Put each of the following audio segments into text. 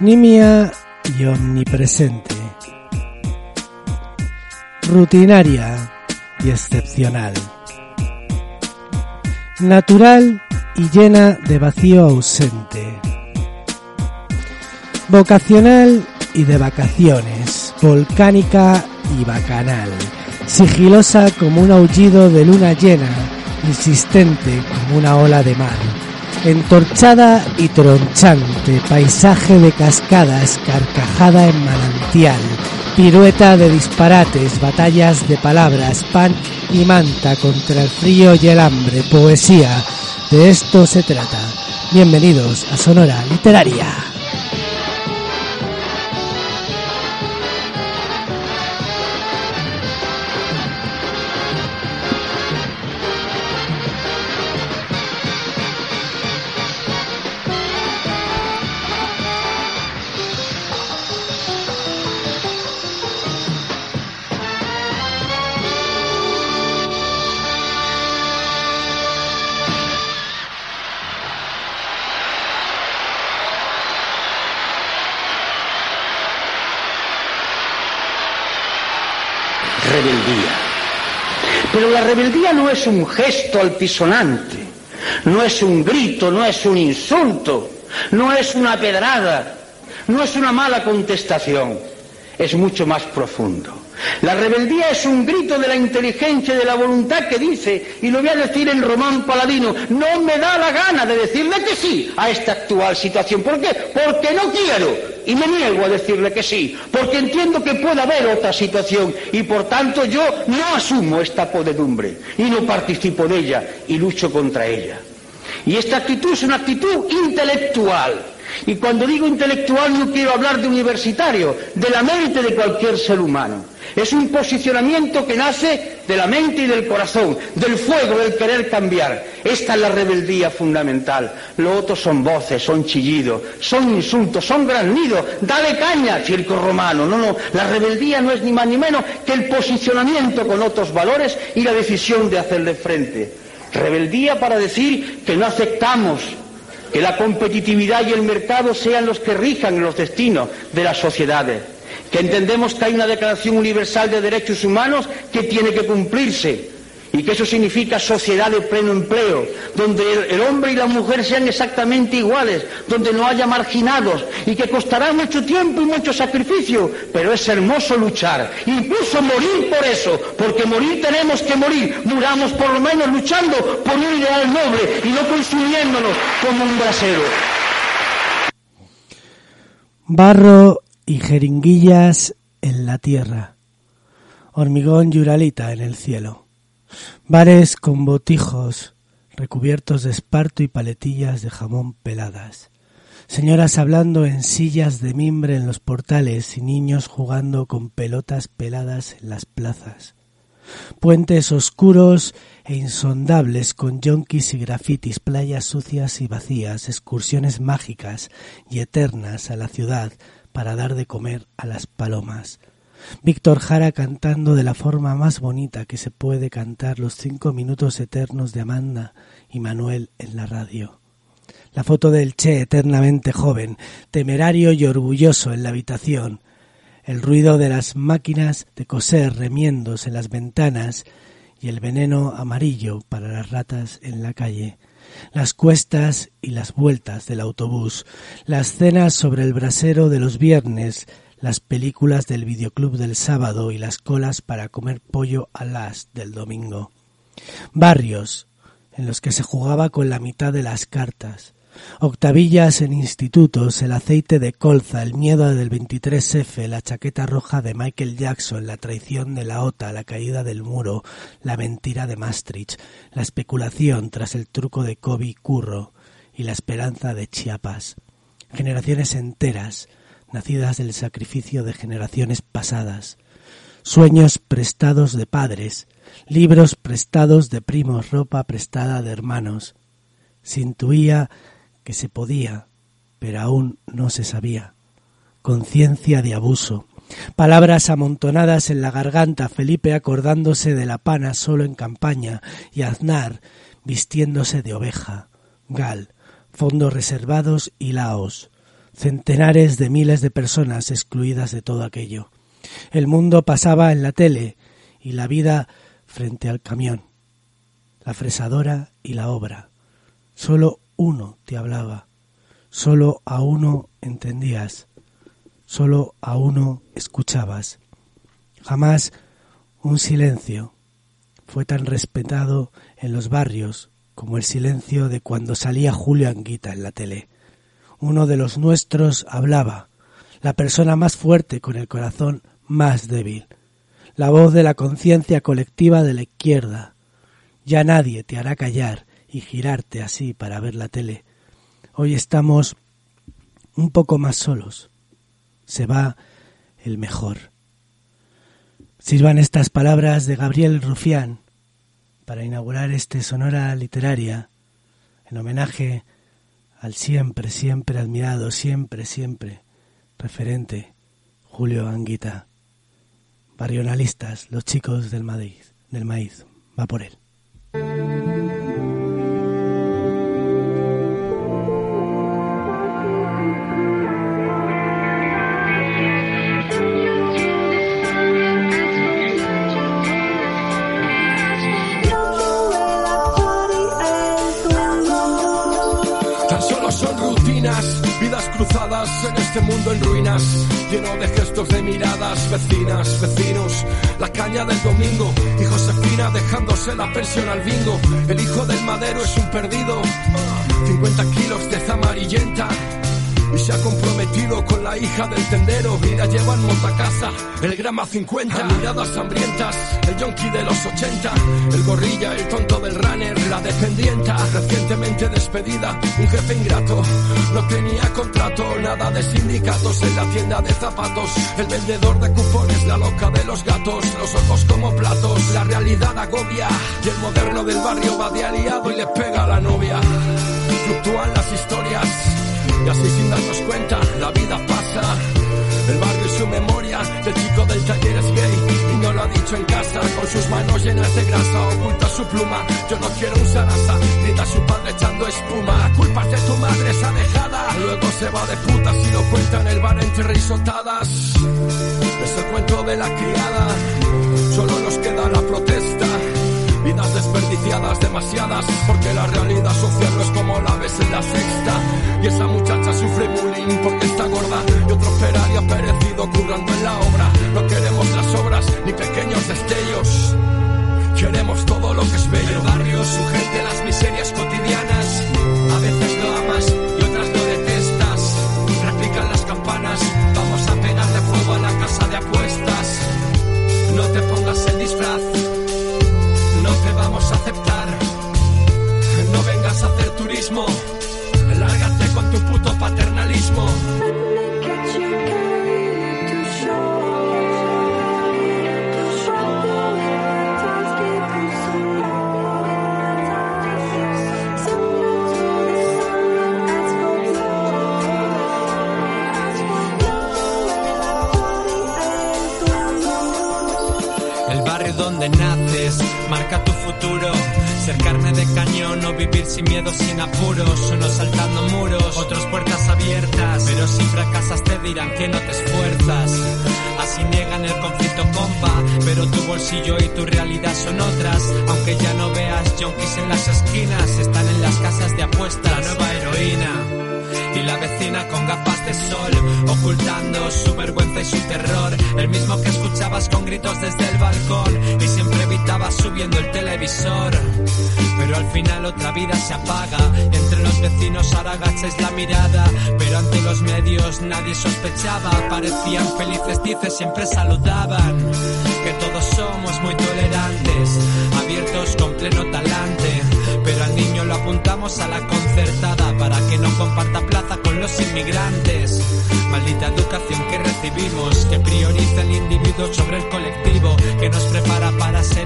Nimia y omnipresente. Rutinaria y excepcional. Natural y llena de vacío ausente. Vocacional y de vacaciones. Volcánica y bacanal. Sigilosa como un aullido de luna llena. Insistente como una ola de mar entorchada y tronchante, paisaje de cascadas, carcajada en manantial, pirueta de disparates, batallas de palabras, pan y manta contra el frío y el hambre, poesía. De esto se trata. Bienvenidos a Sonora Literaria. La rebeldía no es un gesto altisonante, no es un grito, no es un insulto, no es una pedrada, no es una mala contestación, es mucho más profundo. La rebeldía es un grito de la inteligencia y de la voluntad que dice, y lo voy a decir en Román Paladino, no me da la gana de decirle que sí a esta actual situación. ¿Por qué? Porque no quiero y me niego a decirle que sí, porque entiendo que puede haber otra situación y por tanto yo no asumo esta podedumbre y no participo de ella y lucho contra ella. Y esta actitud es una actitud intelectual. Y cuando digo intelectual no quiero hablar de universitario, de la mente de cualquier ser humano. Es un posicionamiento que nace de la mente y del corazón, del fuego, del querer cambiar. Esta es la rebeldía fundamental. Lo otro son voces, son chillidos, son insultos, son graznidos. Dale caña, circo romano. No, no. La rebeldía no es ni más ni menos que el posicionamiento con otros valores y la decisión de hacerle frente. Rebeldía para decir que no aceptamos que la competitividad y el mercado sean los que rijan los destinos de las sociedades, que entendemos que hay una Declaración Universal de Derechos Humanos que tiene que cumplirse y que eso significa sociedad de pleno empleo, donde el, hombre y la mujer sean exactamente iguales, donde no haya marginados y que costará mucho tiempo y mucho sacrificio, pero es hermoso luchar, incluso morir por eso, porque morir tenemos que morir, muramos por lo menos luchando por un ideal noble y no consumiéndonos como un brasero. Barro y jeringuillas en la tierra, hormigón y uralita en el cielo. Bares con botijos recubiertos de esparto y paletillas de jamón peladas. Señoras hablando en sillas de mimbre en los portales y niños jugando con pelotas peladas en las plazas. Puentes oscuros e insondables con yonkis y grafitis, playas sucias y vacías, excursiones mágicas y eternas a la ciudad para dar de comer a las palomas, Víctor Jara cantando de la forma más bonita que se puede cantar los cinco minutos eternos de Amanda y Manuel en la radio. La foto del Che eternamente joven, temerario y orgulloso en la habitación. El ruido de las máquinas de coser remiendos en las ventanas y el veneno amarillo para las ratas en la calle. Las cuestas y las vueltas del autobús. Las cenas sobre el brasero de los viernes las películas del videoclub del sábado y las colas para comer pollo a las del domingo. Barrios en los que se jugaba con la mitad de las cartas. Octavillas en institutos, el aceite de colza, el miedo del 23F, la chaqueta roja de Michael Jackson, la traición de la OTA, la caída del muro, la mentira de Maastricht, la especulación tras el truco de Kobe Curro y la esperanza de Chiapas. Generaciones enteras, nacidas del sacrificio de generaciones pasadas. Sueños prestados de padres, libros prestados de primos, ropa prestada de hermanos. Se intuía que se podía, pero aún no se sabía. Conciencia de abuso. Palabras amontonadas en la garganta, Felipe acordándose de la pana solo en campaña y Aznar vistiéndose de oveja. Gal, fondos reservados y laos. Centenares de miles de personas excluidas de todo aquello. El mundo pasaba en la tele y la vida frente al camión. La fresadora y la obra. Solo uno te hablaba, solo a uno entendías, solo a uno escuchabas. Jamás un silencio fue tan respetado en los barrios como el silencio de cuando salía Julio Anguita en la tele. Uno de los nuestros hablaba, la persona más fuerte con el corazón más débil, la voz de la conciencia colectiva de la izquierda. Ya nadie te hará callar y girarte así para ver la tele. Hoy estamos un poco más solos. Se va el mejor. Sirvan estas palabras de Gabriel Rufián para inaugurar este Sonora Literaria en homenaje al siempre, siempre admirado, siempre, siempre referente Julio Anguita. Barrionalistas, los chicos del maíz, del maíz, va por él. Este mundo en ruinas, lleno de gestos de miradas, vecinas, vecinos, la caña del domingo y Josefina dejándose la pensión al bingo. El hijo del madero es un perdido, 50 kilos de zamarillenta. Se ha comprometido con la hija del tendero. Y la lleva en montacasa, el grama 50, miradas hambrientas, el yonki de los 80, el gorrilla, el tonto del runner, la dependienta, recientemente despedida, un jefe ingrato, no tenía contrato, nada de sindicatos en la tienda de zapatos, el vendedor de cupones, la loca de los gatos, los ojos como platos, la realidad agobia, y el moderno del barrio va de aliado y le pega a la novia, fluctúan las historias, y así sin darnos cuenta, la vida pasa. El barrio y su memoria, del chico del taller es gay y no lo ha dicho en casa. Con sus manos llenas de grasa, oculta su pluma. Yo no quiero un sarasa, grita su padre echando espuma. La culpa es de tu madre, esa dejada. Luego se va de putas y lo cuenta en el bar entre risotadas. Es el cuento de la criada, solo nos queda la protesta. Vidas desperdiciadas, demasiadas, porque la realidad social no es como la ves en la sexta. Y esa muchacha sufre bullying porque está gorda y otro operario ha perecido currando en la obra. No queremos las obras ni pequeños destellos, queremos todo lo que es bello. El barrio,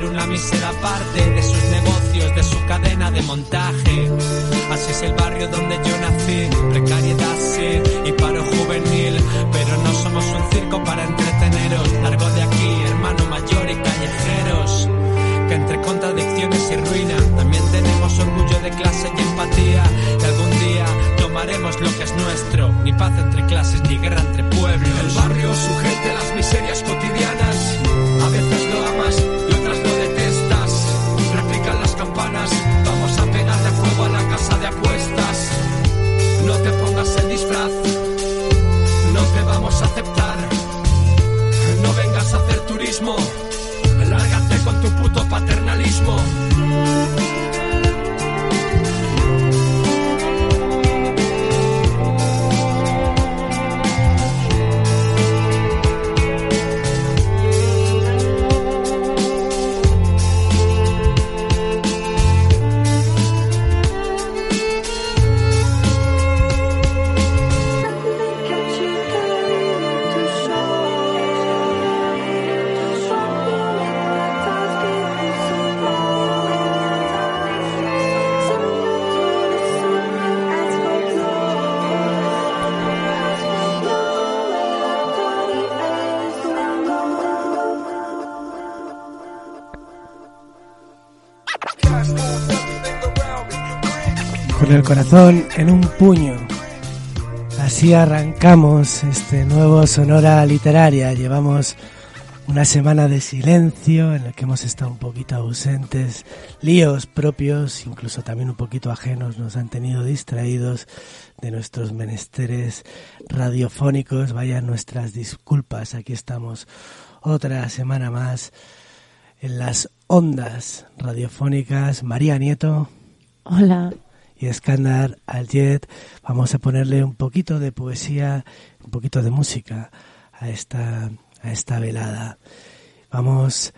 una mísera parte de sus negocios, de su cadena de montaje. Así es el barrio donde yo nací, precariedad sí y paro juvenil, pero no somos un circo para entreteneros. Largo de aquí, hermano mayor y callejeros que entre contradicciones y ruina también tenemos orgullo de clase y empatía. Y algún día tomaremos lo que es nuestro, ni paz entre clases ni guerra corazón en un puño. Así arrancamos este nuevo Sonora Literaria. Llevamos una semana de silencio en el que hemos estado un poquito ausentes. Líos propios, incluso también un poquito ajenos, nos han tenido distraídos de nuestros menesteres radiofónicos. Vayan nuestras disculpas. Aquí estamos otra semana más en las ondas radiofónicas. María Nieto. Hola. Y Escándar Aljet. Vamos a ponerle un poquito de poesía, un poquito de música a esta, a esta velada. Vamos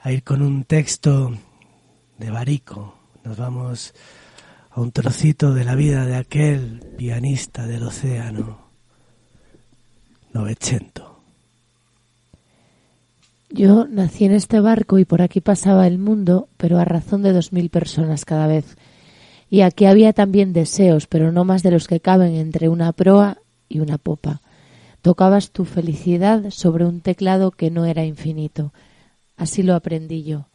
a ir con un texto de Barico. Nos vamos a un trocito de la vida de aquel pianista del océano, Novecento. Yo nací en este barco y por aquí pasaba el mundo, pero a razón de dos mil personas cada vez. Y aquí había también deseos, pero no más de los que caben entre una proa y una popa. Tocabas tu felicidad sobre un teclado que no era infinito. Así lo aprendí yo.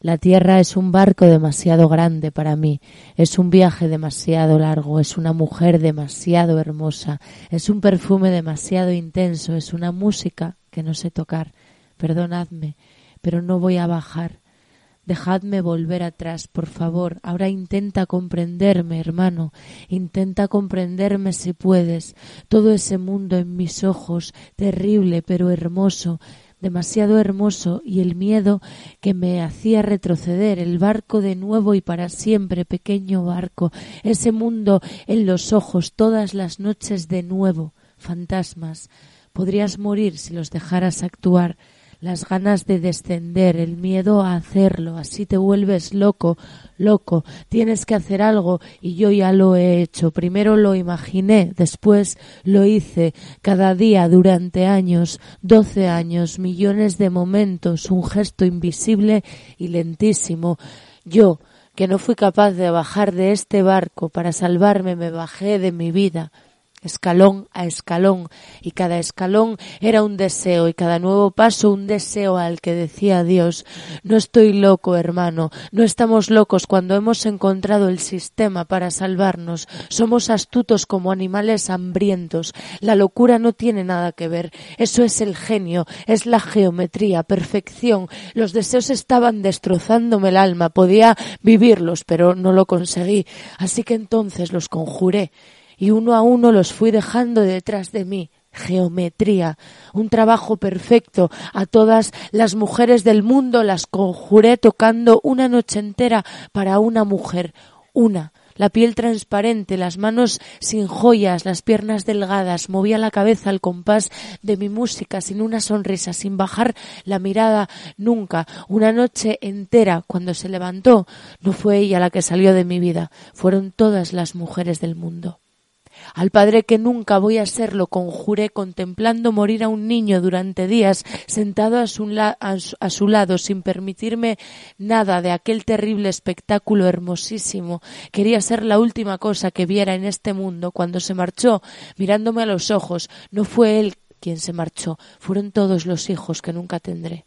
La tierra es un barco demasiado grande para mí, es un viaje demasiado largo, es una mujer demasiado hermosa, es un perfume demasiado intenso, es una música que no sé tocar. Perdonadme, pero no voy a bajar. Dejadme volver atrás, por favor. Ahora intenta comprenderme, hermano. Intenta comprenderme si puedes. Todo ese mundo en mis ojos, terrible pero hermoso, demasiado hermoso, y el miedo que me hacía retroceder, el barco de nuevo y para siempre, pequeño barco, ese mundo en los ojos todas las noches de nuevo, fantasmas. Podrías morir si los dejaras actuar las ganas de descender, el miedo a hacerlo, así te vuelves loco, loco, tienes que hacer algo y yo ya lo he hecho. Primero lo imaginé, después lo hice, cada día durante años, doce años, millones de momentos, un gesto invisible y lentísimo. Yo, que no fui capaz de bajar de este barco para salvarme, me bajé de mi vida escalón a escalón, y cada escalón era un deseo, y cada nuevo paso un deseo al que decía Dios, no estoy loco, hermano, no estamos locos cuando hemos encontrado el sistema para salvarnos, somos astutos como animales hambrientos, la locura no tiene nada que ver, eso es el genio, es la geometría, perfección, los deseos estaban destrozándome el alma, podía vivirlos, pero no lo conseguí, así que entonces los conjuré, y uno a uno los fui dejando detrás de mí. geometría, un trabajo perfecto. A todas las mujeres del mundo las conjuré tocando una noche entera para una mujer, una, la piel transparente, las manos sin joyas, las piernas delgadas, movía la cabeza al compás de mi música, sin una sonrisa, sin bajar la mirada nunca. Una noche entera, cuando se levantó, no fue ella la que salió de mi vida, fueron todas las mujeres del mundo. Al padre que nunca voy a serlo conjuré contemplando morir a un niño durante días sentado a su, a su, lado sin permitirme nada de aquel terrible espectáculo hermosísimo. Quería ser la última cosa que viera en este mundo cuando se marchó mirándome a los ojos. No fue él quien se marchó, fueron todos los hijos que nunca tendré.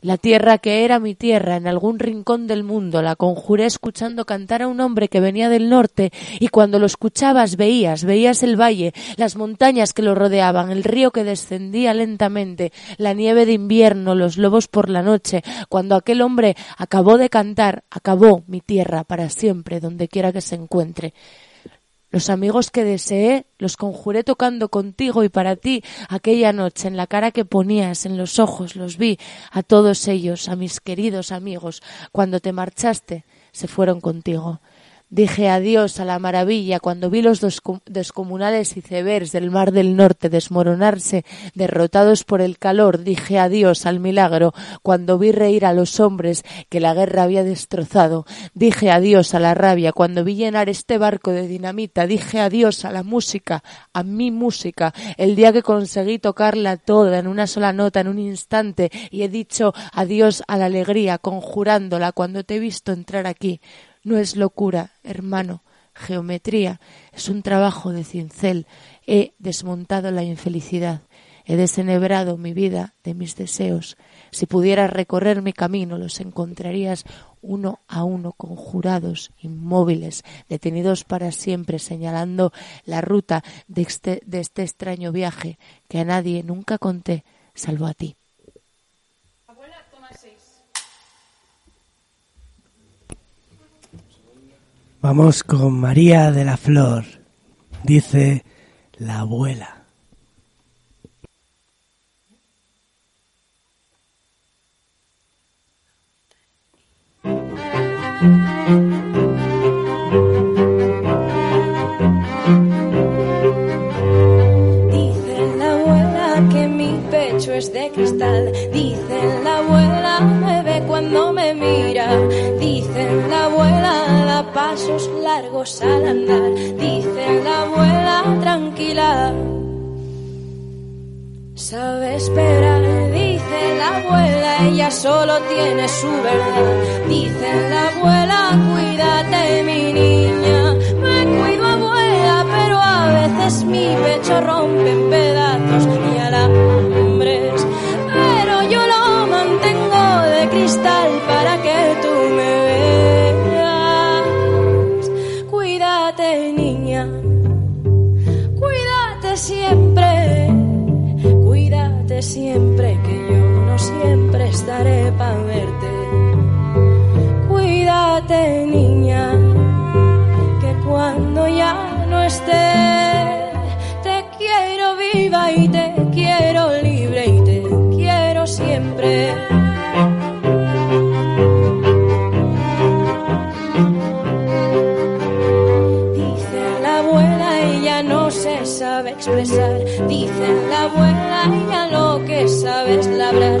La tierra que era mi tierra en algún rincón del mundo la conjuré escuchando cantar a un hombre que venía del norte y cuando lo escuchabas veías, veías el valle, las montañas que lo rodeaban, el río que descendía lentamente, la nieve de invierno, los lobos por la noche. Cuando aquel hombre acabó de cantar, acabó mi tierra para siempre, donde quiera que se encuentre. Los amigos que deseé los conjuré tocando contigo y para ti aquella noche en la cara que ponías, en los ojos, los vi a todos ellos, a mis queridos amigos, cuando te marchaste, se fueron contigo. Dije adiós a la maravilla cuando vi los descomunales icebergs del Mar del Norte desmoronarse, derrotados por el calor. Dije adiós al milagro cuando vi reír a los hombres que la guerra había destrozado. Dije adiós a la rabia cuando vi llenar este barco de dinamita. Dije adiós a la música, a mi música, el día que conseguí tocarla toda en una sola nota, en un instante, y he dicho adiós a la alegría, conjurándola cuando te he visto entrar aquí no es locura, hermano. Geometría es un trabajo de cincel. He desmontado la infelicidad. He desenebrado mi vida de mis deseos. Si pudieras recorrer mi camino, los encontrarías uno a uno conjurados, inmóviles, detenidos para siempre, señalando la ruta de este, de este extraño viaje que a nadie nunca conté, salvo a ti. Vamos con María de la Flor, dice la abuela. Dice la abuela que mi pecho es de cristal. Dice la abuela me ve cuando me mira. Dice la abuela pasos largos al andar, dice la abuela tranquila. Sabe esperar, dice la abuela, ella solo tiene su verdad. Dice la abuela, cuídate mi niña. Me cuido abuela, pero a veces mi pecho rompe en pedazos y alambres. Para verte. Cuídate, niña, que cuando ya no esté, te quiero viva y te quiero libre y te quiero siempre. Dice la abuela, ella no se sabe expresar. Dice la abuela, ella sabes labrar.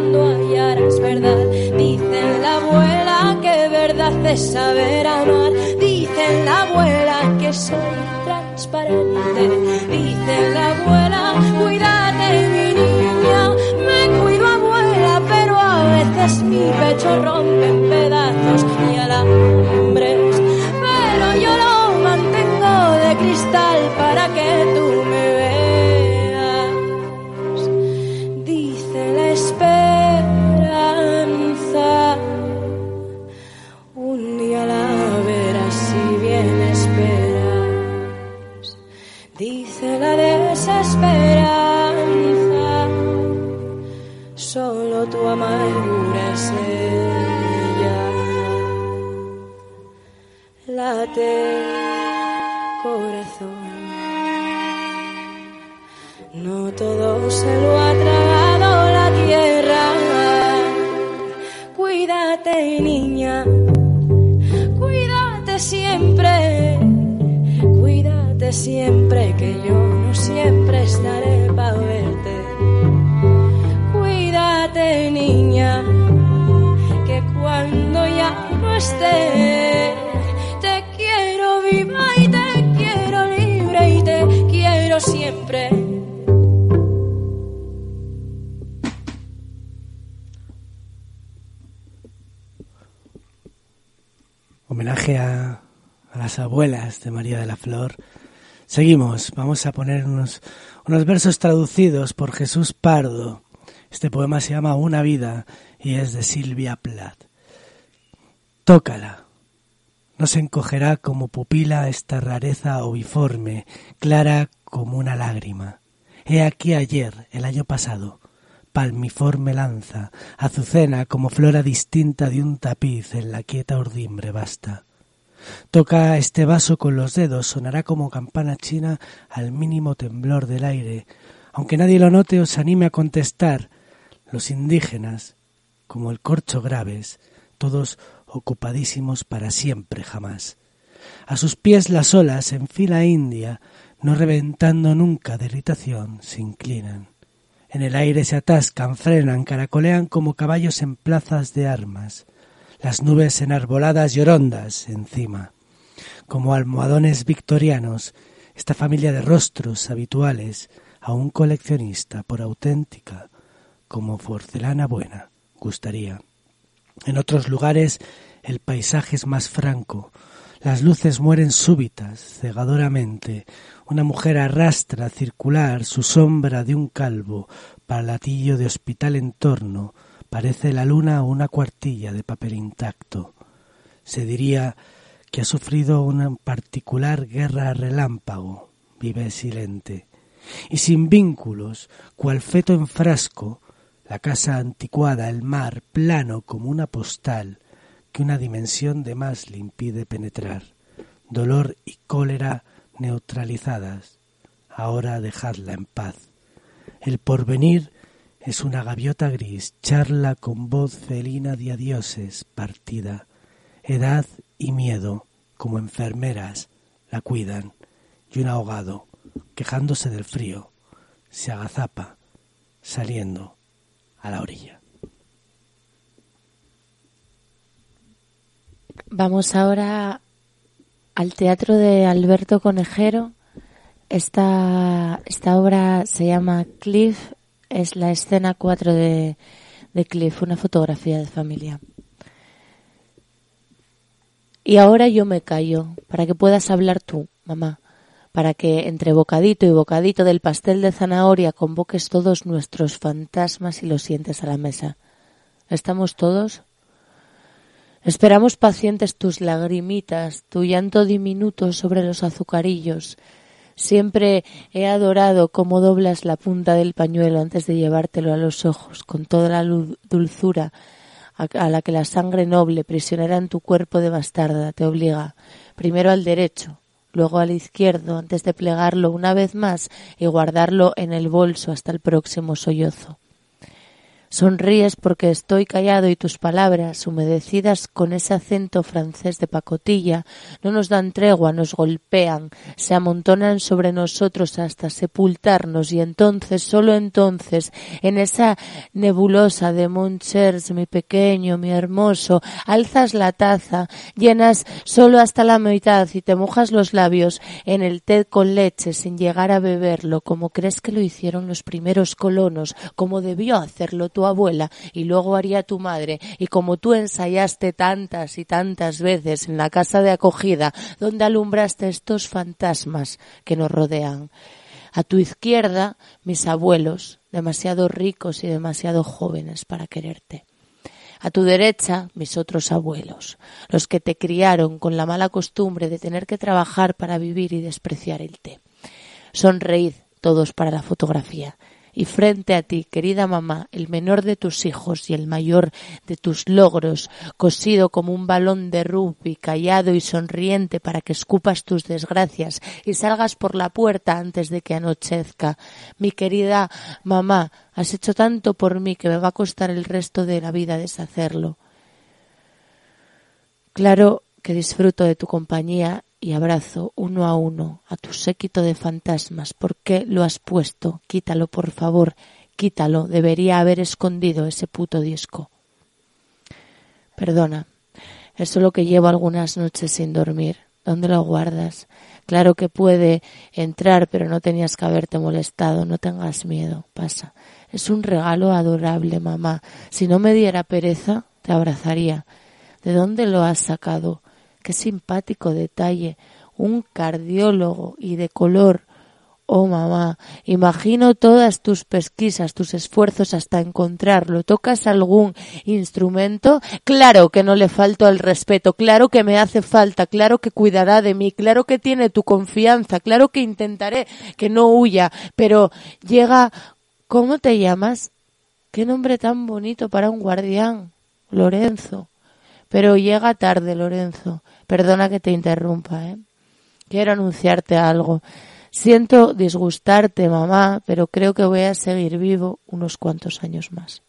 Labrando hallarás verdad. Dicen la abuela que verdad es saber amar. Dicen la abuela que soy transparente. Dicen la abuela, Seguimos, vamos a poner unos, versos traducidos por Jesús Pardo. Este poema se llama Una vida y es de Silvia Plath. Tócala. No se encogerá como pupila esta rareza oviforme, clara como una lágrima. He aquí ayer, el año pasado, palmiforme lanza, azucena como flora distinta de un tapiz en la quieta urdimbre basta. Toca este vaso con los dedos, sonará como campana china al mínimo temblor del aire. Aunque nadie lo note, os anime a contestar. Los indígenas, como el corcho graves, todos ocupadísimos para siempre jamás. A sus pies las olas en fila india, no reventando nunca de irritación, se inclinan. En el aire se atascan, frenan, caracolean como caballos en plazas de armas. Las nubes enarboladas y orondas encima. Como almohadones victorianos, esta familia de rostros habituales a un coleccionista por auténtica como porcelana buena gustaría. En otros lugares el paisaje es más franco, las luces mueren súbitas, cegadoramente, una mujer arrastra circular su sombra de un calvo, palatillo de hospital en torno, parece la luna una cuartilla de papel intacto. Se diría que ha sufrido una particular guerra relámpago, vive silente, y sin vínculos, cual feto en frasco, la casa anticuada, el mar, plano como una postal, que una dimensión de más le impide penetrar. Dolor y cólera neutralizadas. Ahora dejadla en paz. El porvenir es una gaviota gris, charla con voz felina de adioses, partida. Edad y miedo, como enfermeras, la cuidan. Y un ahogado, quejándose del frío, se agazapa, saliendo a la orilla. Vamos ahora al teatro de Alberto Conejero. Esta, esta obra se llama Cliff, es la escena 4 de, de Cliff, una fotografía de familia. Y ahora yo me callo, para que puedas hablar tú, mamá, para que entre bocadito y bocadito del pastel de zanahoria convoques todos nuestros fantasmas y los sientes a la mesa. ¿Estamos todos? Esperamos pacientes tus lagrimitas, tu llanto diminuto sobre los azucarillos. Siempre he adorado cómo doblas la punta del pañuelo antes de llevártelo a los ojos, con toda la dulzura a la que la sangre noble, prisionera en tu cuerpo de bastarda, te obliga, primero al derecho, luego al izquierdo, antes de plegarlo una vez más y guardarlo en el bolso hasta el próximo sollozo. Sonríes porque estoy callado y tus palabras, humedecidas con ese acento francés de pacotilla, no nos dan tregua, nos golpean, se amontonan sobre nosotros hasta sepultarnos y entonces, solo entonces, en esa nebulosa de Monchers, mi pequeño, mi hermoso, alzas la taza, llenas solo hasta la mitad y te mojas los labios en el té con leche sin llegar a beberlo, como crees que lo hicieron los primeros colonos, como debió hacerlo tu abuela y luego haría tu madre, y como tú ensayaste tantas y tantas veces en la casa de acogida, donde alumbraste estos fantasmas que nos rodean. A tu izquierda, mis abuelos, demasiado ricos y demasiado jóvenes para quererte. A tu derecha, mis otros abuelos, los que te criaron con la mala costumbre de tener que trabajar para vivir y despreciar el té. Sonreíd todos para la fotografía y frente a ti, querida mamá, el menor de tus hijos y el mayor de tus logros, cosido como un balón de rugby, callado y sonriente para que escupas tus desgracias y salgas por la puerta antes de que anochezca. Mi querida mamá, has hecho tanto por mí que me va a costar el resto de la vida deshacerlo. Claro que disfruto de tu compañía y abrazo uno a uno a tu séquito de fantasmas. ¿Por qué lo has puesto? Quítalo, por favor, quítalo. Debería haber escondido ese puto disco. Perdona, es solo que llevo algunas noches sin dormir. ¿Dónde lo guardas? Claro que puede entrar, pero no tenías que haberte molestado. No tengas miedo. Pasa. Es un regalo adorable, mamá. Si no me diera pereza, te abrazaría. ¿De dónde lo has sacado? Qué simpático detalle. Un cardiólogo y de color. Oh, mamá, imagino todas tus pesquisas, tus esfuerzos hasta encontrarlo. ¿Tocas algún instrumento? Claro que no le falto al respeto, claro que me hace falta, claro que cuidará de mí, claro que tiene tu confianza, claro que intentaré que no huya, pero llega... ¿Cómo te llamas? Qué nombre tan bonito para un guardián. Lorenzo. Pero llega tarde, Lorenzo. Perdona que te interrumpa, ¿eh? Quiero anunciarte algo. Siento disgustarte, mamá, pero creo que voy a seguir vivo unos cuantos años más.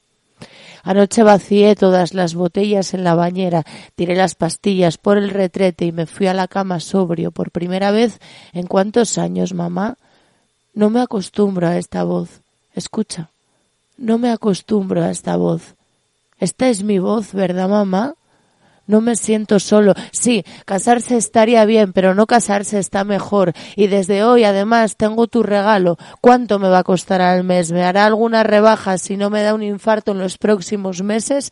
Anoche vacié todas las botellas en la bañera, tiré las pastillas por el retrete y me fui a la cama sobrio por primera vez en cuántos años, mamá. No me acostumbro a esta voz. Escucha, no me acostumbro a esta voz. Esta es mi voz, ¿verdad, mamá? No me siento solo. Sí, casarse estaría bien, pero no casarse está mejor. Y desde hoy, además, tengo tu regalo. ¿Cuánto me va a costar al mes? ¿Me hará alguna rebaja si no me da un infarto en los próximos meses?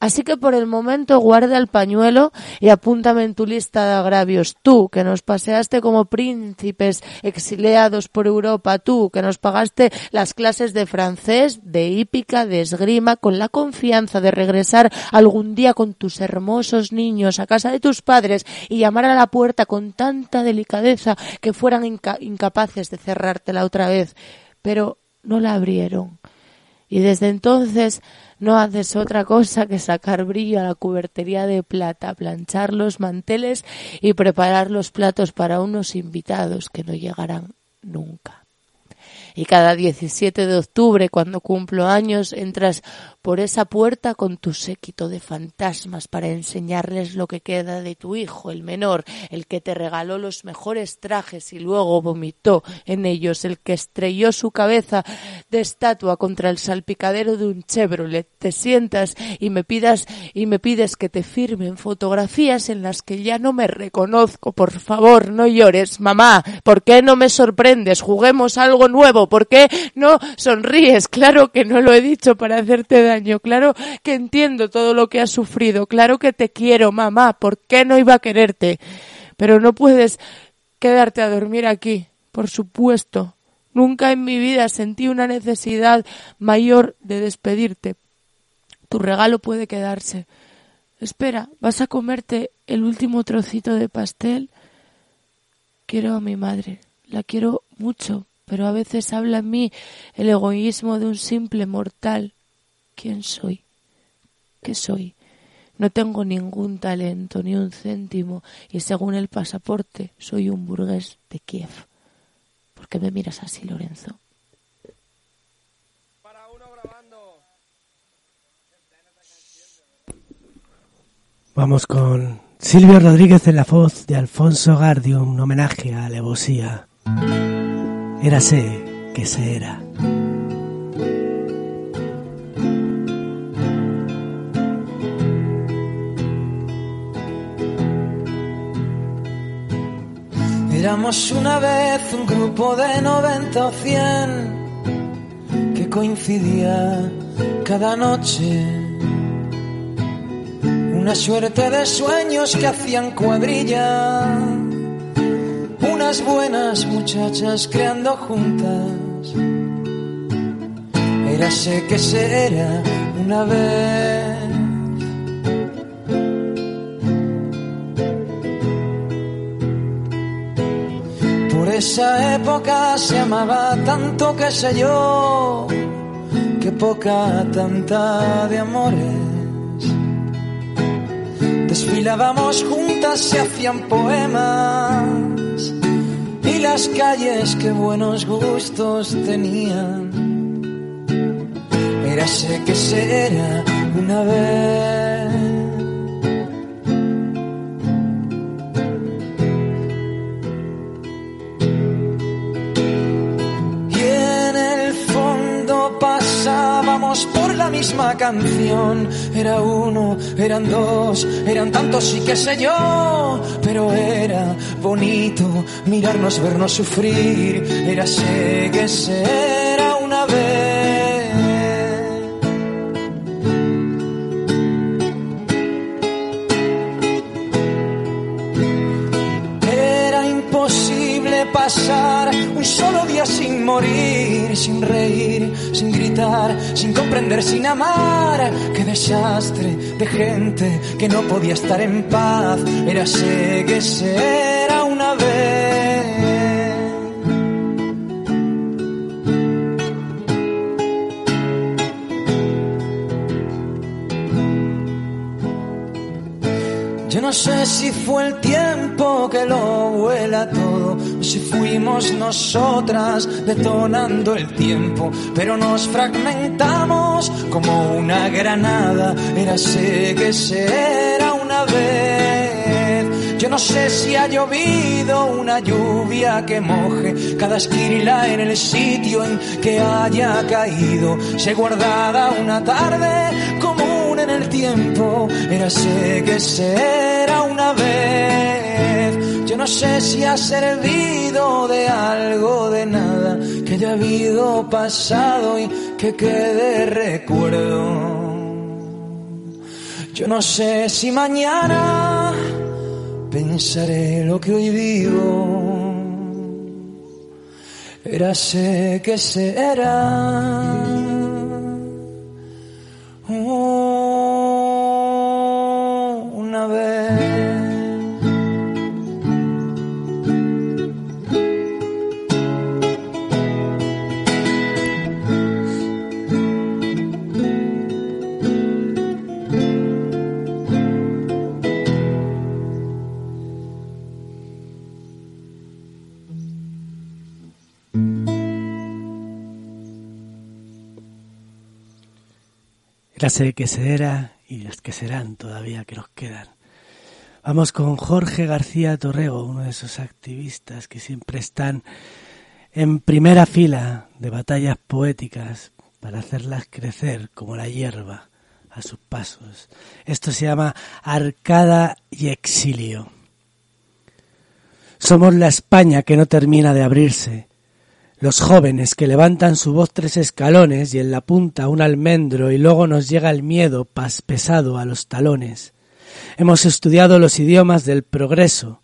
Así que por el momento guarda el pañuelo y apúntame en tu lista de agravios. Tú, que nos paseaste como príncipes exiliados por Europa. Tú, que nos pagaste las clases de francés, de hípica, de esgrima, con la confianza de regresar algún día con tus hermosos niños a casa de tus padres y llamar a la puerta con tanta delicadeza que fueran incapaces de cerrártela otra vez. Pero no la abrieron. Y desde entonces no haces otra cosa que sacar brillo a la cubertería de plata, planchar los manteles y preparar los platos para unos invitados que no llegarán nunca y cada 17 de octubre, cuando cumplo años, entras por esa puerta con tu séquito de fantasmas para enseñarles lo que queda de tu hijo, el menor, el que te regaló los mejores trajes y luego vomitó en ellos, el que estrelló su cabeza de estatua contra el salpicadero de un Chevrolet. Te sientas y me pidas y me pides que te firmen fotografías en las que ya no me reconozco. Por favor, no llores, mamá. ¿Por qué no me sorprendes? Juguemos algo nuevo. ¿Por qué no sonríes? Claro que no lo he dicho para hacerte daño. Claro que entiendo todo lo que has sufrido. Claro que te quiero, mamá. ¿Por qué no iba a quererte? Pero no puedes quedarte a dormir aquí. Por supuesto. Nunca en mi vida sentí una necesidad mayor de despedirte. Tu regalo puede quedarse. Espera, ¿vas a comerte el último trocito de pastel? Quiero a mi madre. La quiero mucho, pero a veces habla en mí el egoísmo de un simple mortal. ¿Quién soy? ¿Qué soy? No tengo ningún talento, ni un céntimo, y según el pasaporte soy un burgués de Kiev. ¿Por qué me miras así, Lorenzo? Vamos con Silvio Rodríguez en la voz de Alfonso Gardio, un homenaje a Alevosía. Érase que se era. Éramos una vez un grupo de 90 o 100 que coincidía cada noche. Una suerte de sueños que hacían cuadrilla unas buenas muchachas creando juntas. Érase que se era una vez. Por esa época se amaba tanto que sé yo, que poca tanta de amores. Desfilábamos juntas, se hacían poemas y las calles que buenos gustos tenían. Érase que será una vez. Esta canción. Era uno, eran dos, eran tantos y qué sé yo, pero era bonito mirarnos, vernos sufrir. Era sé que será una vez. pasar un solo día sin morir, sin reír, sin gritar, sin comprender, sin amar. Qué desastre de gente que no podía estar en paz. Era sé Yo no sé si fue el tiempo que lo vuela todo, si fuimos nosotras detonando el tiempo, pero nos fragmentamos como una granada, era sé que será una vez. Yo no sé si ha llovido una lluvia que moje cada esquila en el sitio en que haya caído, se guardada una tarde como en el tiempo, era sé que Yo no sé si ha servido de algo, de nada, que haya habido pasado y que quede recuerdo. Yo no sé si mañana pensaré lo que hoy vivo. Era sé que será. Clase que se era y las que serán todavía que nos quedan. Vamos con Jorge García Torrego, uno de esos activistas que siempre están en primera fila de batallas poéticas para hacerlas crecer como la hierba a sus pasos. Esto se llama Arcada y Exilio. Somos la España que no termina de abrirse, los jóvenes que levantan su voz tres escalones y en la punta un almendro y luego nos llega el miedo pas pesado a los talones. Hemos estudiado los idiomas del progreso,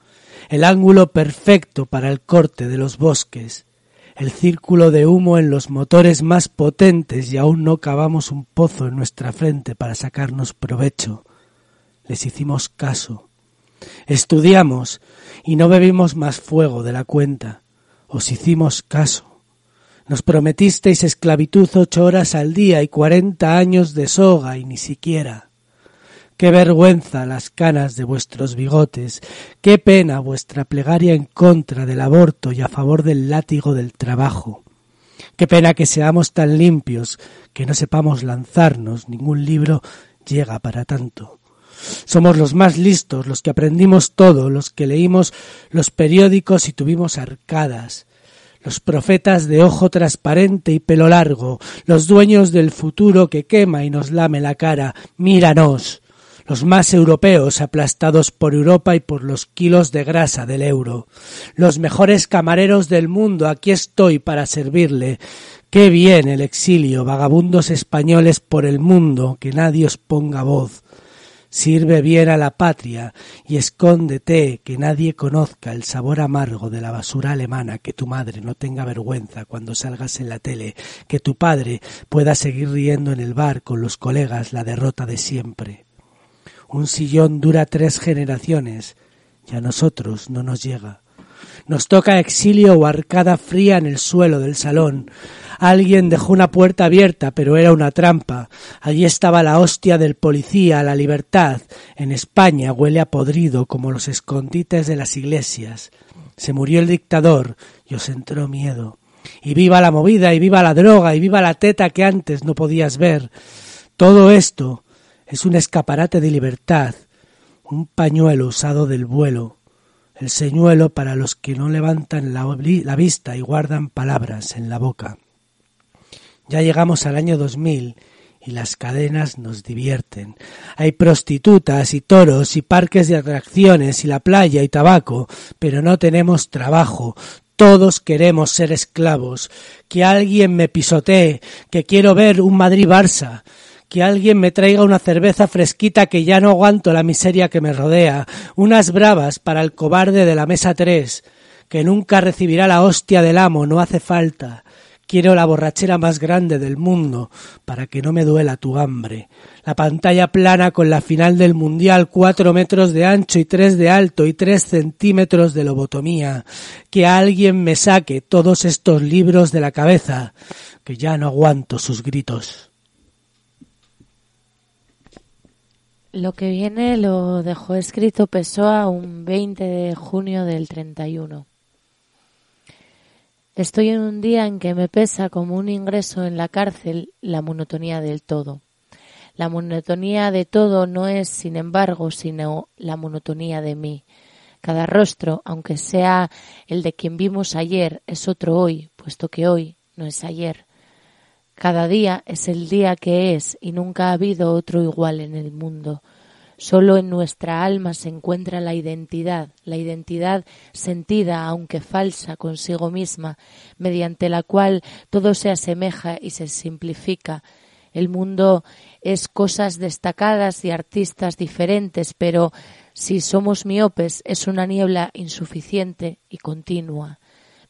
el ángulo perfecto para el corte de los bosques, el círculo de humo en los motores más potentes y aún no cavamos un pozo en nuestra frente para sacarnos provecho. Les hicimos caso. Estudiamos y no bebimos más fuego de la cuenta. Os hicimos caso. Nos prometisteis esclavitud ocho horas al día y cuarenta años de soga y ni siquiera. Qué vergüenza las canas de vuestros bigotes, qué pena vuestra plegaria en contra del aborto y a favor del látigo del trabajo. Qué pena que seamos tan limpios, que no sepamos lanzarnos, ningún libro llega para tanto. Somos los más listos, los que aprendimos todo, los que leímos los periódicos y tuvimos arcadas, los profetas de ojo transparente y pelo largo, los dueños del futuro que quema y nos lame la cara, míranos, los más europeos aplastados por Europa y por los kilos de grasa del euro, los mejores camareros del mundo, aquí estoy para servirle. Qué bien el exilio, vagabundos españoles por el mundo, que nadie os ponga voz. Sirve bien a la patria y escóndete que nadie conozca el sabor amargo de la basura alemana, que tu madre no tenga vergüenza cuando salgas en la tele, que tu padre pueda seguir riendo en el bar con los colegas la derrota de siempre. Un sillón dura tres generaciones y a nosotros no nos llega. Nos toca exilio o arcada fría en el suelo del salón, Alguien dejó una puerta abierta, pero era una trampa. Allí estaba la hostia del policía, la libertad. En España huele a podrido como los escondites de las iglesias. Se murió el dictador y os entró miedo. Y viva la movida, y viva la droga, y viva la teta que antes no podías ver. Todo esto es un escaparate de libertad, un pañuelo usado del vuelo, el señuelo para los que no levantan la, vista y guardan palabras en la boca. Ya llegamos al año 2000 y las cadenas nos divierten. Hay prostitutas y toros y parques de atracciones y la playa y tabaco, pero no tenemos trabajo. Todos queremos ser esclavos. Que alguien me pisotee, que quiero ver un Madrid-Barça que alguien me traiga una cerveza fresquita que ya no aguanto la miseria que me rodea, unas bravas para el cobarde de la mesa tres, que nunca recibirá la hostia del amo, no hace falta. Quiero la borrachera más grande del mundo, para que no me duela tu hambre. La pantalla plana con la final del mundial, cuatro metros de ancho y tres de alto y tres centímetros de lobotomía. Que alguien me saque todos estos libros de la cabeza, que ya no aguanto sus gritos. Lo que viene lo dejó escrito Pessoa un 20 de junio del 31. Estoy en un día en que me pesa como un ingreso en la cárcel la monotonía del todo. La monotonía de todo no es, sin embargo, sino la monotonía de mí. Cada rostro, aunque sea el de quien vimos ayer, es otro hoy, puesto que hoy no es ayer. Cada día es el día que es y nunca ha habido otro igual en el mundo. Solo en nuestra alma se encuentra la identidad, la identidad sentida, aunque falsa, consigo misma, mediante la cual todo se asemeja y se simplifica. El mundo es cosas destacadas y artistas diferentes, pero si somos miopes es una niebla insuficiente y continua.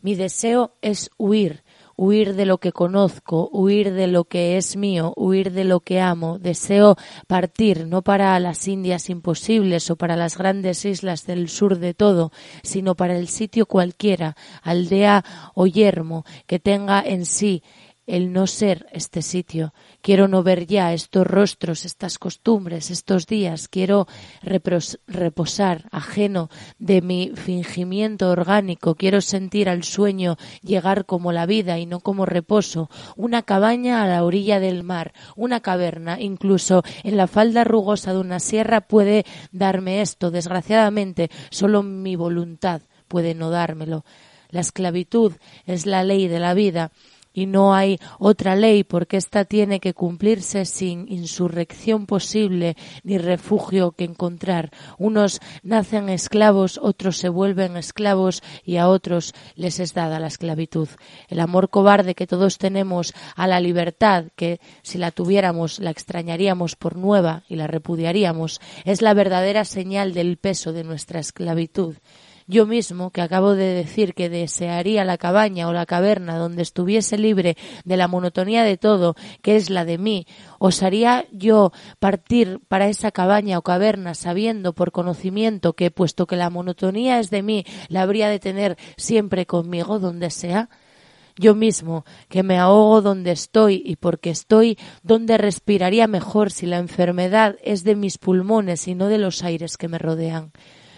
Mi deseo es huir, huir de lo que conozco, huir de lo que es mío, huir de lo que amo. Deseo partir no para las Indias imposibles o para las grandes islas del sur de todo, sino para el sitio cualquiera, aldea o yermo, que tenga en sí el no ser este sitio. Quiero no ver ya estos rostros, estas costumbres, estos días. Quiero reposar ajeno de mi fingimiento orgánico. Quiero sentir al sueño llegar como la vida y no como reposo. Una cabaña a la orilla del mar, una caverna, incluso en la falda rugosa de una sierra puede darme esto. Desgraciadamente, solo mi voluntad puede no dármelo. La esclavitud es la ley de la vida y no hay otra ley porque ésta tiene que cumplirse sin insurrección posible ni refugio que encontrar. Unos nacen esclavos, otros se vuelven esclavos y a otros les es dada la esclavitud. El amor cobarde que todos tenemos a la libertad, que si la tuviéramos la extrañaríamos por nueva y la repudiaríamos, es la verdadera señal del peso de nuestra esclavitud. Yo mismo, que acabo de decir que desearía la cabaña o la caverna donde estuviese libre de la monotonía de todo, que es la de mí, ¿osaría yo partir para esa cabaña o caverna sabiendo por conocimiento que, puesto que la monotonía es de mí, la habría de tener siempre conmigo donde sea? yo mismo, que me ahogo donde estoy y porque estoy donde respiraría mejor si la enfermedad es de mis pulmones y no de los aires que me rodean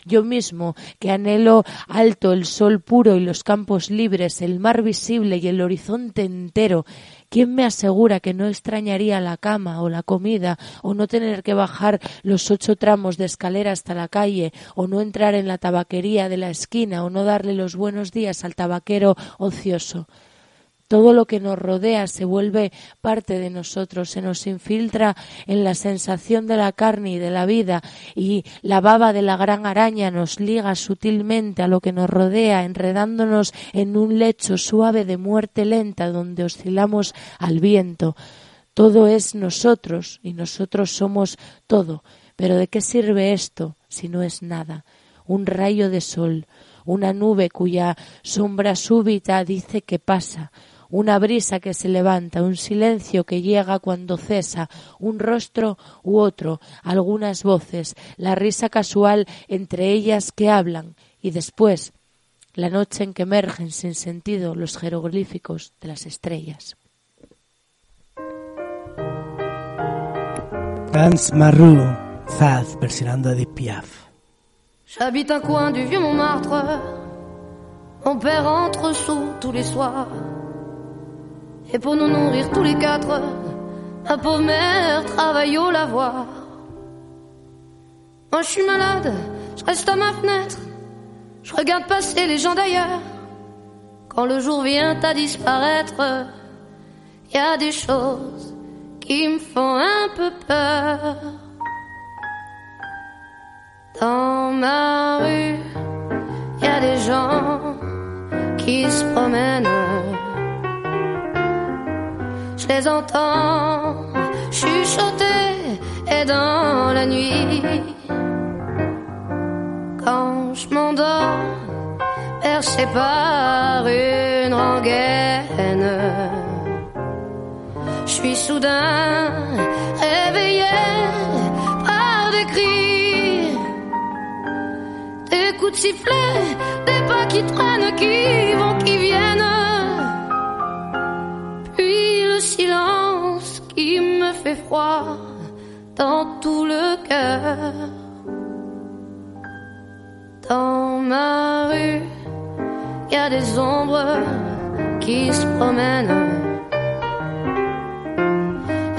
yo mismo, que anhelo alto el sol puro y los campos libres, el mar visible y el horizonte entero, ¿quién me asegura que no extrañaría la cama o la comida, o no tener que bajar los ocho tramos de escalera hasta la calle, o no entrar en la tabaquería de la esquina, o no darle los buenos días al tabaquero ocioso? Todo lo que nos rodea se vuelve parte de nosotros, se nos infiltra en la sensación de la carne y de la vida y la baba de la gran araña nos liga sutilmente a lo que nos rodea, enredándonos en un lecho suave de muerte lenta donde oscilamos al viento. Todo es nosotros y nosotros somos todo. Pero ¿de qué sirve esto si no es nada? Un rayo de sol, una nube cuya sombra súbita dice que pasa, una brisa que se levanta, un silencio que llega cuando cesa, un rostro u otro, algunas voces, la risa casual entre ellas que hablan, y después la noche en que emergen sin sentido los jeroglíficos de las estrellas. Dance Marrou, Zaz, versionando Edith Piaf. J'habite un coin du vieux Montmartre, mon père entre sous tous les soirs. Et pour nous nourrir tous les quatre, ma pauvre mère travaille au lavoir. Moi je suis malade, je reste à ma fenêtre, je regarde passer les gens d'ailleurs. Quand le jour vient à disparaître, il y a des choses qui me font un peu peur. Dans ma rue, y a des gens qui se promènent. Je les entends chuchoter et dans la nuit, quand je m'endors, percé par une rengaine, je suis soudain réveillé par des cris, des coups de sifflet, des pas qui traînent, qui vont, qui viennent. Silence qui me fait froid dans tout le cœur. Dans ma rue, y a des ombres qui se promènent.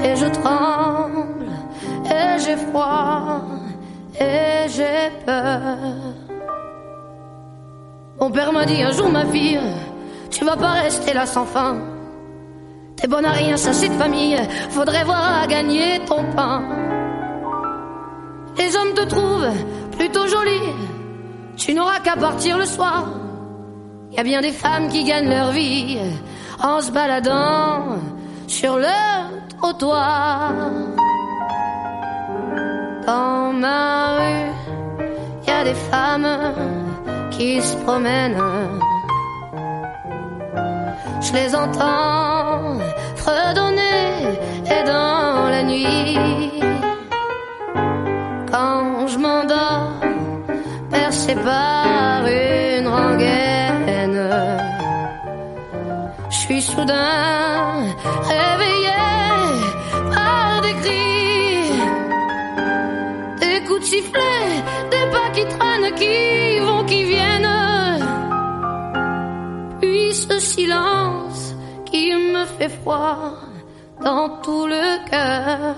Et je tremble, et j'ai froid, et j'ai peur. Mon père m'a dit un jour, ma fille, tu vas pas rester là sans fin. T'es bonne à rien, ça c'est de famille, faudrait voir à gagner ton pain. Les hommes te trouvent plutôt jolie, tu n'auras qu'à partir le soir. Y a bien des femmes qui gagnent leur vie en se baladant sur le trottoir. Dans ma rue, y a des femmes qui se promènent. Je les entends fredonner et dans la nuit, quand je m'endors, percé par une rengaine, je suis soudain réveillé par des cris, des coups de sifflet, des pas qui traînent, qui vont, qui viennent. Puis ce silence qui me fait froid dans tout le cœur.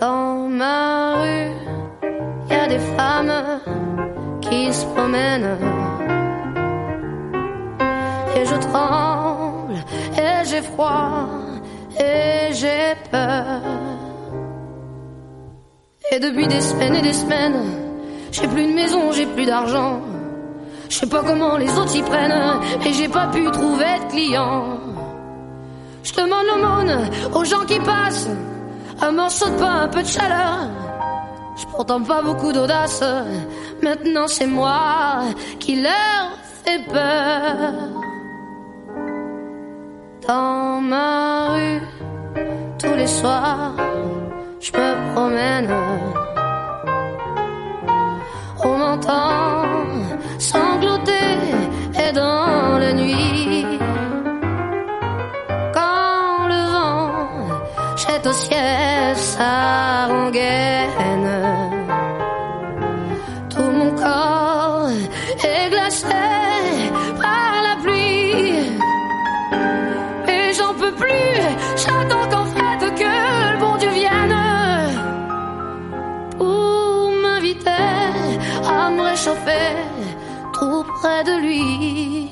Dans ma rue, y a des femmes qui se promènent. Et je tremble, et j'ai froid, et j'ai peur. Et depuis des semaines et des semaines, j'ai plus de maison, j'ai plus d'argent. Je sais pas comment les autres s'y prennent, et j'ai pas pu trouver de clients. Je demande l'aumône aux gens qui passent, un morceau de pain, un peu de chaleur. Je pourtant pas beaucoup d'audace, maintenant c'est moi qui leur fais peur. Dans ma rue, tous les soirs, je me promène. On m'entend sangloter et dans la nuit, quand le vent jette au ciel sa rengaine, tout mon corps est glacé par la pluie. Et j'en peux plus, j'attends qu'en fait que le bon Dieu vienne pour m'inviter à me réchauffer près de lui.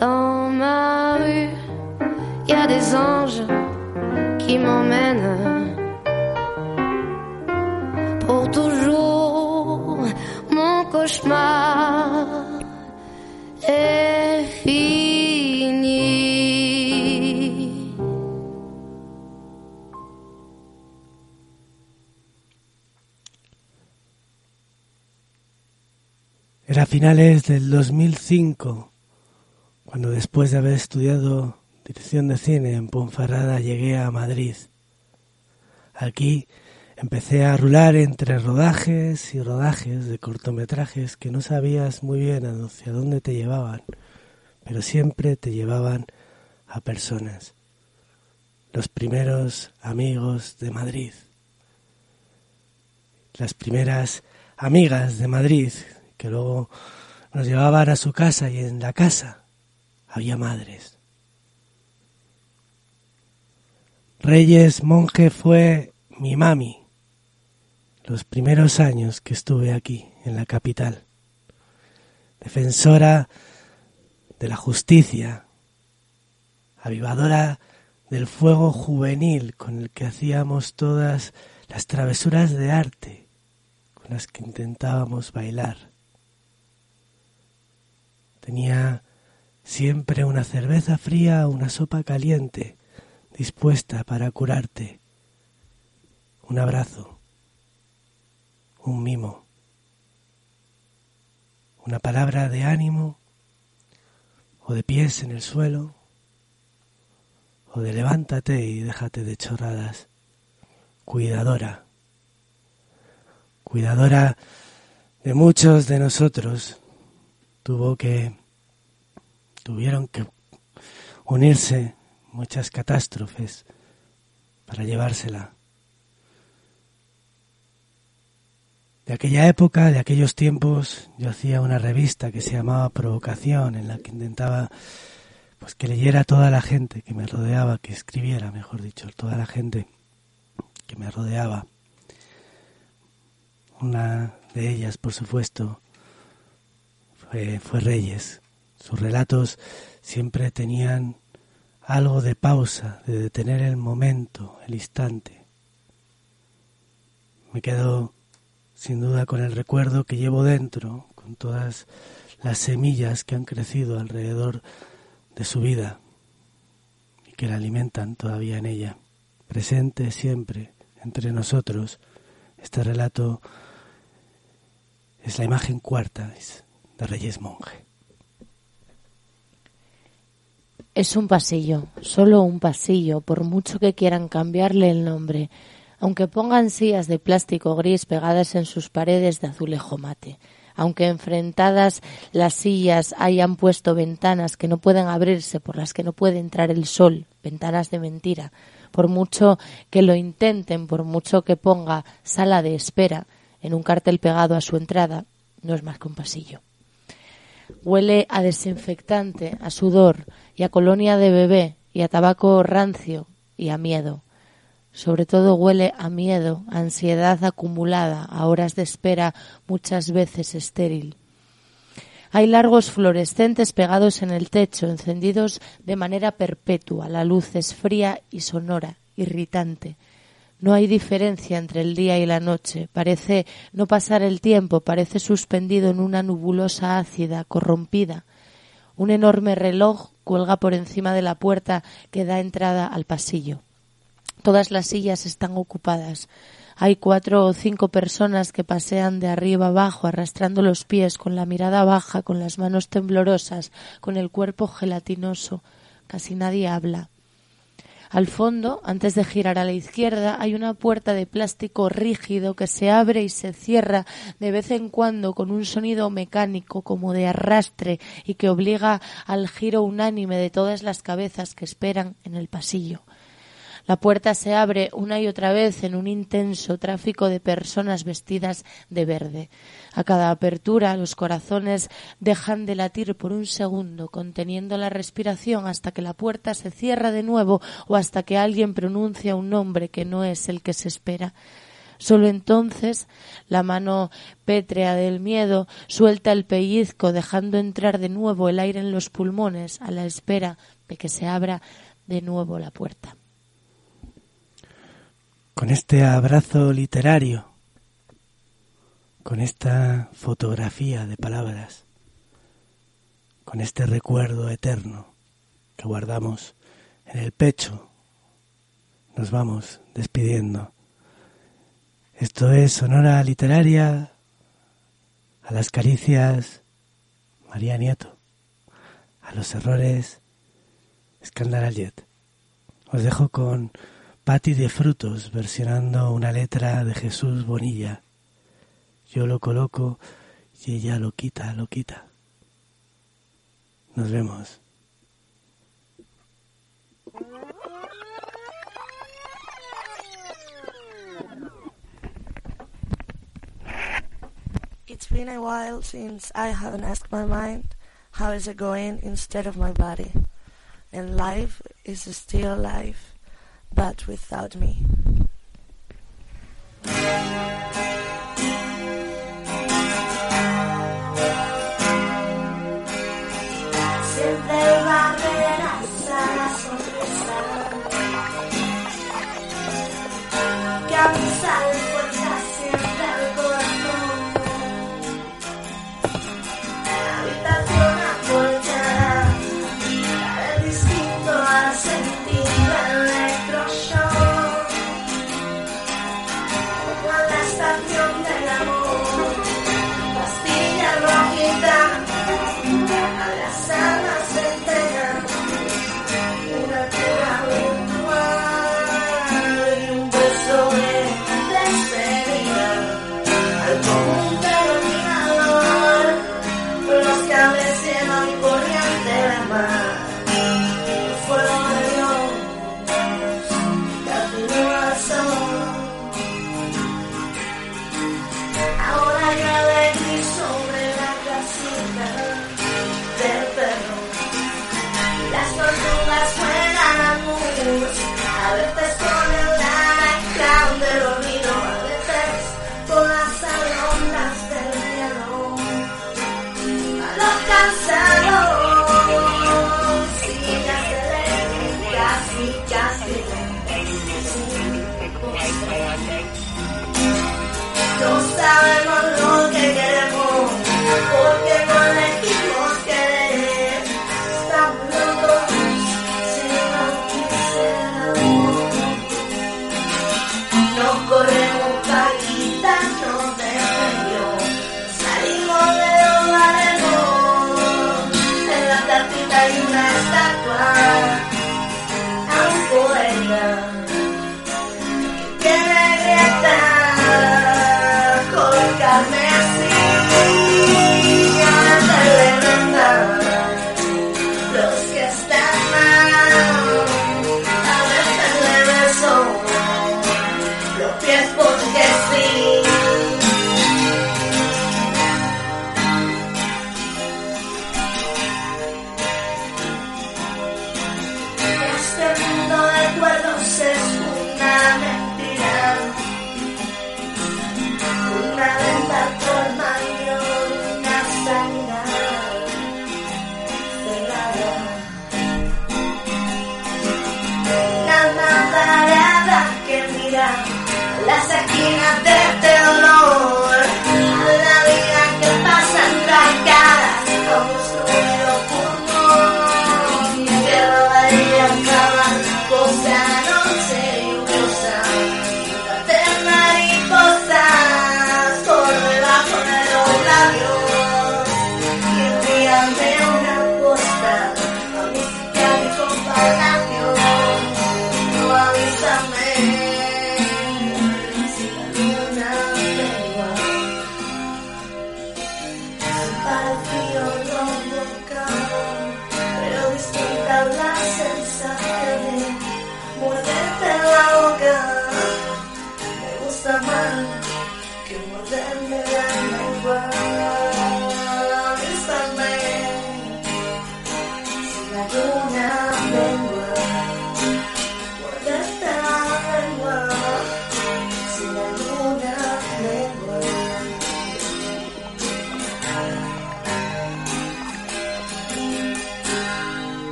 Dans ma rue, y a des anges qui m'emmènent pour toujours. Mon cauchemar Era a finales del 2005, cuando después de haber estudiado dirección de cine en Ponferrada llegué a Madrid. Aquí empecé a rular entre rodajes y rodajes de cortometrajes que no sabías muy bien hacia dónde te llevaban, pero siempre te llevaban a personas. Los primeros amigos de Madrid. Las primeras amigas de Madrid que luego nos llevaban a su casa y en la casa había madres. Reyes Monje fue mi mami los primeros años que estuve aquí, en la capital. Defensora de la justicia, avivadora del fuego juvenil con el que hacíamos todas las travesuras de arte con las que intentábamos bailar. Tenía siempre una cerveza fría o una sopa caliente dispuesta para curarte. Un abrazo, un mimo, una palabra de ánimo o de pies en el suelo o de levántate y déjate de chorradas. Cuidadora, cuidadora de muchos de nosotros tuvo que, tuvieron que unirse muchas catástrofes para llevársela. De aquella época, de aquellos tiempos, yo hacía una revista que se llamaba Provocación, en la que intentaba pues que leyera toda la gente que me rodeaba, que escribiera, mejor dicho, toda la gente que me rodeaba. Una de ellas, por supuesto, fue, Reyes. Sus relatos siempre tenían algo de pausa, de detener el momento, el instante. Me quedo sin duda con el recuerdo que llevo dentro, con todas las semillas que han crecido alrededor de su vida y que la alimentan todavía en ella, presente siempre entre nosotros. Este relato es la imagen cuarta, de Reyes Monje. Es un pasillo, solo un pasillo, por mucho que quieran cambiarle el nombre, aunque pongan sillas de plástico gris pegadas en sus paredes de azulejo mate, aunque enfrentadas las sillas hayan puesto ventanas que no pueden abrirse, por las que no puede entrar el sol, ventanas de mentira, por mucho que lo intenten, por mucho que ponga sala de espera en un cartel pegado a su entrada, no es más que un pasillo. Huele a desinfectante, a sudor y a colonia de bebé y a tabaco rancio y a miedo. Sobre todo huele a miedo, a ansiedad acumulada, a horas de espera muchas veces estéril. Hay largos fluorescentes pegados en el techo, encendidos de manera perpetua. La luz es fría y sonora, irritante. No hay diferencia entre el día y la noche. Parece no pasar el tiempo, parece suspendido en una nubulosa ácida, corrompida. Un enorme reloj cuelga por encima de la puerta que da entrada al pasillo. Todas las sillas están ocupadas. Hay cuatro o cinco personas que pasean de arriba abajo arrastrando los pies, con la mirada baja, con las manos temblorosas, con el cuerpo gelatinoso. Casi nadie habla. Al fondo, antes de girar a la izquierda, hay una puerta de plástico rígido que se abre y se cierra de vez en cuando con un sonido mecánico como de arrastre y que obliga al giro unánime de todas las cabezas que esperan en el pasillo. La puerta se abre una y otra vez en un intenso tráfico de personas vestidas de verde. A cada apertura los corazones dejan de latir por un segundo, conteniendo la respiración hasta que la puerta se cierra de nuevo o hasta que alguien pronuncia un nombre que no es el que se espera. Solo entonces la mano pétrea del miedo suelta el pellizco, dejando entrar de nuevo el aire en los pulmones a la espera de que se abra de nuevo la puerta con este abrazo literario, con esta fotografía de palabras, con este recuerdo eterno que guardamos en el pecho, nos vamos despidiendo. Esto es Sonora Literaria a las caricias María Nieto, a los errores Scandal Jet. Os dejo con Patti de Frutos versionando una letra de Jesús Bonilla. Yo lo coloco y ella lo quita, lo quita. Nos vemos. It's been a while since I haven't asked my mind how is it going instead of my body. And life is still life. But without me.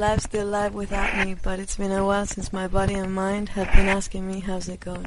Life's still live without me, but it's been a while since my body and mind have been asking me how's it going.